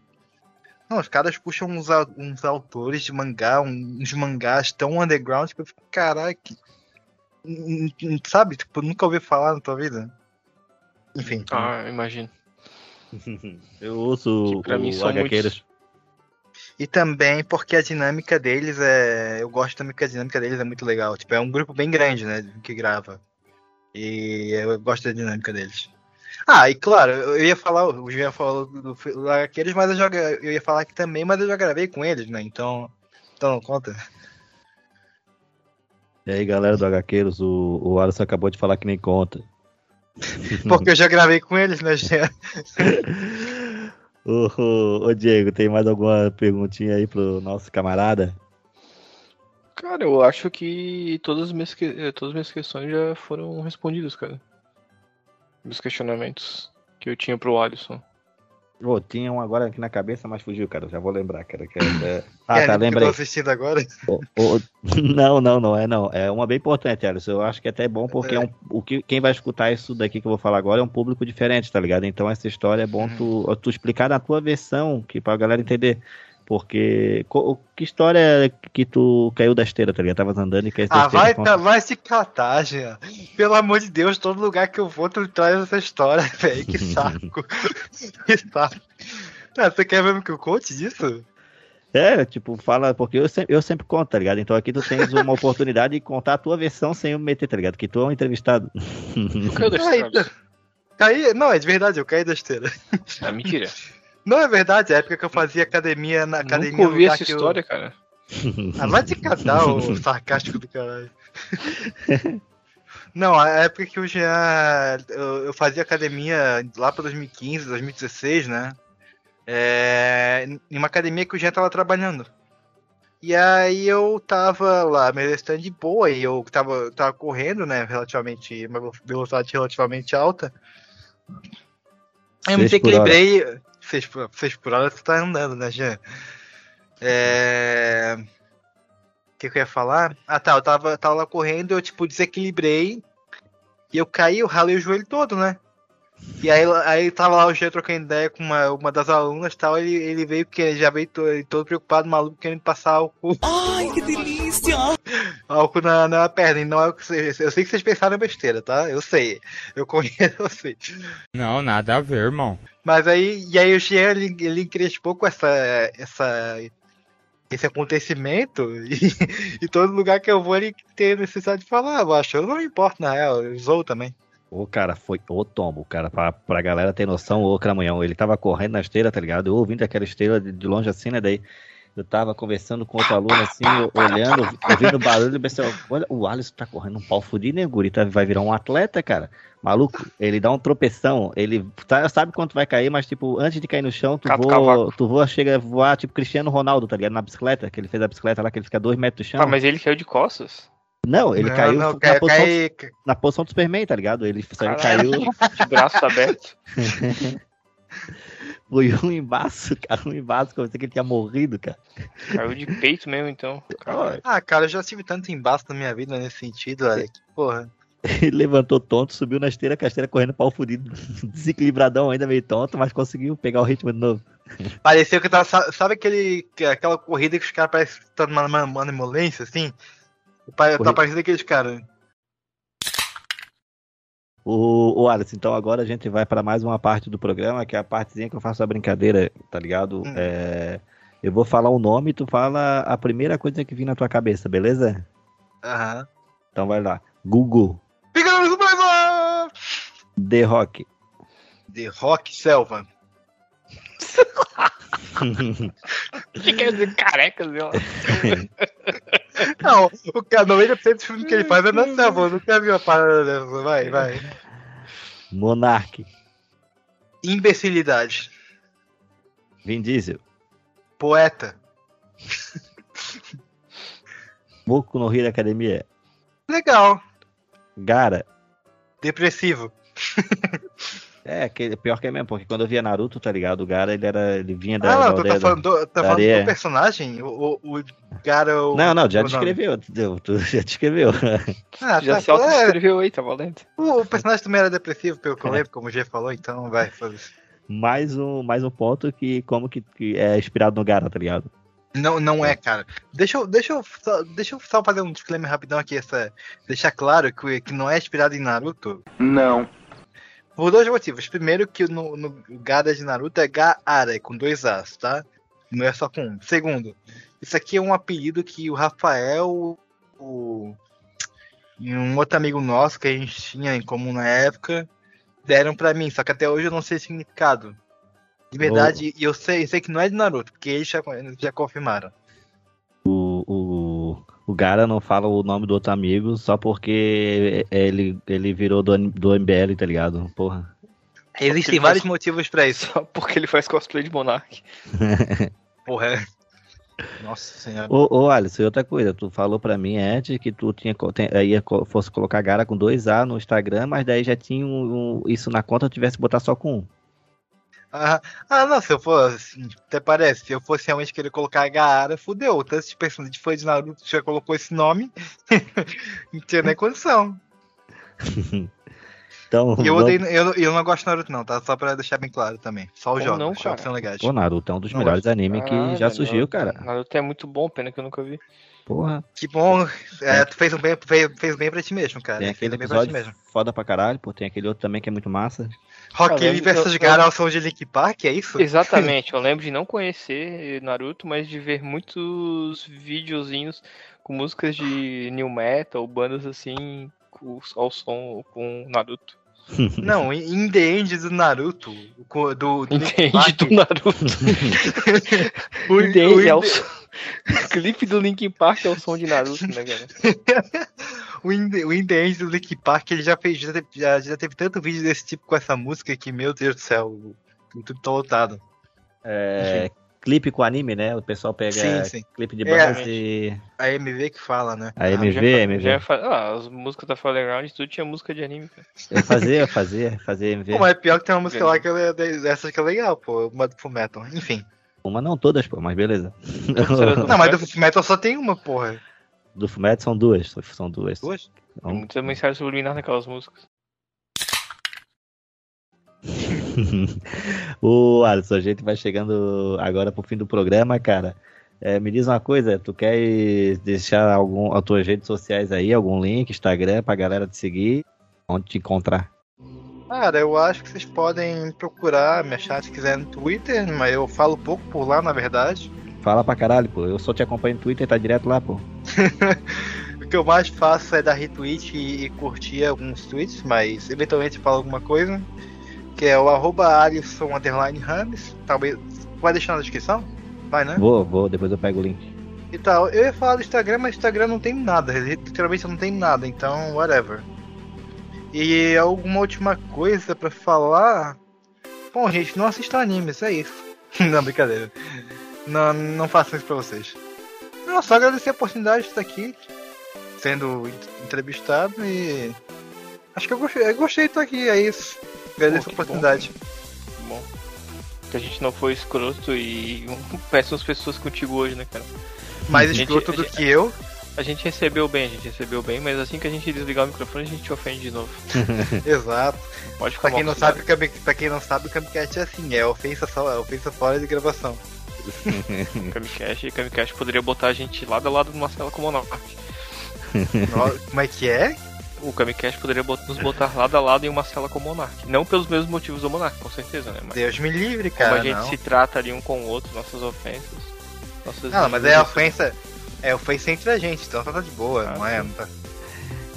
Não, os caras puxam uns, uns autores de mangá, uns mangás tão underground que eu fico, n- sabe? Tipo, nunca ouvi falar na tua vida. Enfim. Ah, imagino. Eu ouço Que pra mim o são HQeiras. E também porque a dinâmica deles é. Eu gosto também que a dinâmica deles é muito legal. Tipo, é um grupo bem grande, né? Que grava. E eu gosto da dinâmica deles. Ah, e claro, eu ia falar, o Jean falou do do mas eu, já, eu ia falar aqui também, mas eu já gravei com eles, né? Então. Então não conta. E aí, galera do HQeiros, o, o Alisson acabou de falar que nem conta. Porque eu já gravei com eles, né, Jean? Ô, ô, ô, Diego, tem mais alguma perguntinha aí pro nosso camarada? Cara, eu acho que todas as minhas, que- eh, todas as minhas questões já foram respondidas, cara. Meus questionamentos que eu tinha pro Alisson. Ô, tinha um agora aqui na cabeça, mas fugiu, cara. Já vou lembrar, cara. Que é- é- Ah, É, tá, que Eu lembrei. tô assistindo agora. Ô, ô, Não, não, não é não. É uma bem importante, Alisson. Eu acho que é até bom porque é um, o que, quem vai escutar isso daqui que eu vou falar agora é um público diferente, tá ligado? Então essa história é bom tu, tu explicar na tua versão, que pra galera entender. Porque que história que tu caiu da esteira, tá ligado? Tava andando e caiu da Ah, esteira. vai, conta. tá, vai se catar, Jean. Pelo amor de Deus, todo lugar que eu vou, tu traz essa história, velho. Que saco. que saco. Ah, você quer mesmo que eu conte disso? É, tipo, fala, porque eu sempre, eu sempre conto, tá ligado? Então aqui tu tens uma oportunidade de contar a tua versão sem eu me meter, tá ligado? Que tu é um entrevistado. Caiu da Ai, estrada. Caí, não, é de verdade, eu caí da esteira. Ah, mentira. Não é verdade, é a época que eu fazia academia na academia. Nunca ouvi essa que eu- história, cara. Ah, vai te catar, o sarcástico do caralho. Não, a época que o Jean. Eu, eu fazia academia lá pra 2015, 2016, né? É, em uma academia que o Jean tava trabalhando. E aí eu tava lá, meu stand de boa, e eu tava, tava correndo, né? Relativamente. Uma velocidade relativamente alta. Aí eu me desequilibrei. Seis por, seis por hora você tá andando, né, Jean? É. O que, que eu ia falar? Ah tá, eu tava, tava lá correndo, eu tipo desequilibrei e eu caí, eu ralei o joelho todo, né? E aí, aí tava lá o Jean trocando ideia com uma, uma das alunas e tal, ele, ele veio que ele já veio todo, ele todo preocupado, maluco, querendo passar álcool. Ai, que delícia! álcool na, na perna, e não é o que vocês. Eu sei que vocês pensaram besteira, tá? Eu sei. Eu conheço, sei. Não, nada a ver, irmão. Mas aí, e aí o Jean, ele, ele encrespou com essa, essa, esse acontecimento, e, e todo lugar que eu vou ele tem necessidade de falar, eu acho. Eu não me importo, na real, eu sou também. Ô, cara, foi o tombo, cara, pra, pra galera ter noção, ô Cramunhão, ele tava correndo na esteira, tá ligado? Eu ouvindo aquela esteira de, de longe assim, né, daí eu tava conversando com outro aluno assim, olhando, ouvindo barulho, e pensei, olha, o Alisson tá correndo um pau fudido, né, guri? Tá, vai virar um atleta, cara. Maluco, ele dá um tropeção, ele tá, sabe quanto vai cair, mas tipo, antes de cair no chão, tu Cata o voa, cavaco. tu voa, chega a voar, tipo Cristiano Ronaldo, tá ligado? Na bicicleta, que ele fez a bicicleta lá, que ele fica dois metros do chão. Ah, mas ele caiu de costas? Não, ele não, caiu não, na, cai, posição, cai- na posição do Superman, tá ligado? Ele Caralho. caiu... De braços abertos. Foi um embaço, cara. Um embaço pensei que ele tinha morrido, cara. Caiu de peito mesmo, então. Caralho. Ah, cara, eu já tive tanto embaço na minha vida nesse sentido, olha. Que porra. Ele levantou tonto, subiu na esteira, com a esteira correndo pau fudido. Desequilibradão ainda meio tonto, mas conseguiu pegar o ritmo de novo. Pareceu que tava. sa- Sabe aquele, que- aquela corrida que os caras parecem que estão numa, numa, numa ambulância, assim? Tá parecendo aqueles caras. O, o Alisson, então agora a gente vai para mais uma parte do programa, que é a partezinha que eu faço a brincadeira, tá ligado? Hum. É, eu vou falar o nome e tu fala a primeira coisa que vir na tua cabeça, beleza? Aham. Então vai lá. Google, Fica no surpresa! The Rock, The Rock Selva. O que quer dizer careca, Zé? Não, o cara, 90% dos filmes que ele faz é na selva. Eu nunca vi uma parada dessa. Vai, vai. Monarch, Imbecilidade. Vin Diesel, Poeta. Boku no Hero Academia, Legal. Gara. Depressivo. É, aquele, pior que é mesmo, porque quando eu via Naruto, tá ligado? O Gara, ele era. Ele vinha da. Ah, da não, tu tá falando, do, tá falando do personagem? O, o, o cara. O, Não, não, já nome. descreveu. Tu, tu já descreveu. Ah, Já tá, se é, auto-escreveu aí, tá valendo? o, o personagem também era depressivo, pelo que eu lembro, como o G falou, então vai fazer. mais, um, mais um ponto que, como que, que é inspirado no Gara, tá ligado? Não, não é, cara. Deixa eu, deixa, eu só, deixa eu só fazer um disclaimer rapidão aqui, essa, deixar claro que, que não é inspirado em Naruto. Não. Por dois motivos. Primeiro, que no, no Gada de Naruto é Gaara, é com dois As, tá? Não é só com um. Segundo, isso aqui é um apelido que o Rafael o, um outro amigo nosso que a gente tinha em comum na época deram pra mim, só que até hoje eu não sei o significado. De verdade, e eu sei, eu sei que não é de Naruto, porque eles já, já confirmaram. Gara não fala o nome do outro amigo só porque ele, ele virou do, do MBL, tá ligado? Porra. Existem vários faz- motivos pra isso. Só porque ele faz cosplay de Monark. Porra. é. Nossa senhora. Ô, ô Alisson, e outra coisa, tu falou pra mim antes que tu tinha, ia, fosse colocar Gara com dois A no Instagram, mas daí já tinha um- um- isso na conta, eu tivesse que botar só com um. Ah, ah, não, se eu fosse, até parece, se eu fosse realmente querer colocar Gaara, fudeu. Tanto de pessoas de fã de Naruto já colocou esse nome, não tinha nem condição. Então, E eu, vamos- odeio, eu, eu não gosto de Naruto não, tá? Só pra deixar bem claro também. Só os jogos, não, jogos cara? são legais. Pô, Naruto é um dos Não melhores animes que Caralho, já surgiu, cara. Naruto é muito bom, pena que eu nunca vi. Porra. Que bom, é, tu fez, um bem, fez, fez bem pra ti mesmo, cara. Tem Fez aquele bem pra ti episódio mesmo. foda pra caralho, pô. Tem aquele outro também que é muito massa. Rock Lee vs som de Link Park, é isso? Exatamente, eu lembro de não conhecer Naruto, mas de ver muitos videozinhos com músicas de new metal, bandas assim, ao som com Naruto. Não, In the End do Naruto. Do, do Linkin Entende Park. do Naruto. O- o é o In- som- o clipe do Linkin Park é o som de Naruto, né, cara? O In The- o In The End do Linkin Park, ele já fez, já teve, já, já teve tanto vídeo desse tipo com essa música que, meu Deus do céu, o YouTube tá lotado. É, clipe com anime, né? O pessoal pega Sim, sim. clipe de É, bandas e. A MV que fala, né? A Já MV, fa- MV. já fa- ah, as músicas da Fallen tudo tinha música de anime, cara. Eu fazia, eu fazia, fazia MV. Pô, mas é pior que tem uma música lá que é dessas que é legal, pô, uma do Fullmetal. Enfim. Uma não todas, pô, mas beleza. Não, mas do Fullmetal só tem uma, porra. Do Fumetsu são duas, são duas. Duas? Tem Então, muita mensagem subliminar naquelas músicas. o Alisson, a gente vai chegando agora pro fim do programa, cara. É, me diz uma coisa, tu quer deixar algum, as tuas redes sociais aí, algum link, Instagram, pra galera te seguir? Onde te encontrar? Cara, eu acho que vocês podem procurar, me achar se quiser no Twitter, mas eu falo pouco por lá, na verdade. Fala pra caralho, pô. Eu só te acompanho no Twitter, tá direto lá, pô. O que eu mais faço é dar retweet e, e curtir alguns tweets, mas eventualmente falo alguma coisa. Que é o arroba Alisson Rames. Talvez. Vai deixar na descrição? Vai, né? Vou, vou, depois eu pego o link. E tal. Eu ia falar do Instagram, mas Instagram não tem nada. Literalmente não tem nada, então whatever. E alguma última coisa pra falar? Bom, gente, não assistam animes, é isso. não, brincadeira. Não, não façam isso pra vocês. Não, só agradecer a oportunidade de estar aqui, sendo entrevistado e. Acho que eu gostei, eu gostei de estar aqui, é isso. Agradeço Pô, a oportunidade. Bom. Que a gente não foi escroto e péssimas pessoas contigo hoje, né, cara? Mais gente- escroto a do gente- que eu. A gente recebeu bem, a gente recebeu bem, mas assim que a gente desligar o microfone, a gente te ofende de novo. Exato. Pode ficar Pra quem não sabe, pra quem não sabe, o Camcast é assim, é ofensa, só, é ofensa fora de gravação. Camicast, e Camicast poderia botar a gente lado a lado numa cela com o Monark. Nó- Como é que é? O Camicast poderia bot- nos botar lado a lado em uma cela com o Monark. Não pelos mesmos motivos do Monark, com certeza, né? Mas Deus me livre, como cara. a gente não. se trata ali um com o outro, nossas ofensas. Nossas Não, mas é ofensa. É ofensa entre a gente, então tá de boa, Ah, não é? Não tá-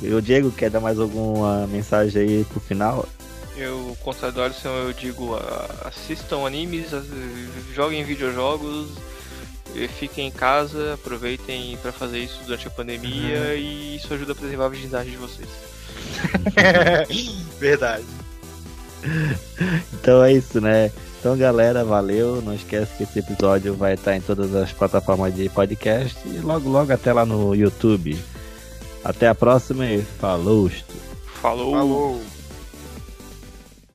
E o Diego quer dar mais alguma mensagem aí pro final? Eu, contrário do Alisson, eu digo, ah, assistam animes, joguem videojogos, fiquem em casa, aproveitem pra fazer isso durante a pandemia Uhum. e isso ajuda a preservar a virgindade de vocês. Verdade. Então é isso, né? Então, galera, valeu. Não esquece que esse episódio vai estar em todas as plataformas de podcast e logo, logo até lá no YouTube. Até a próxima e falou! Falou. Falou.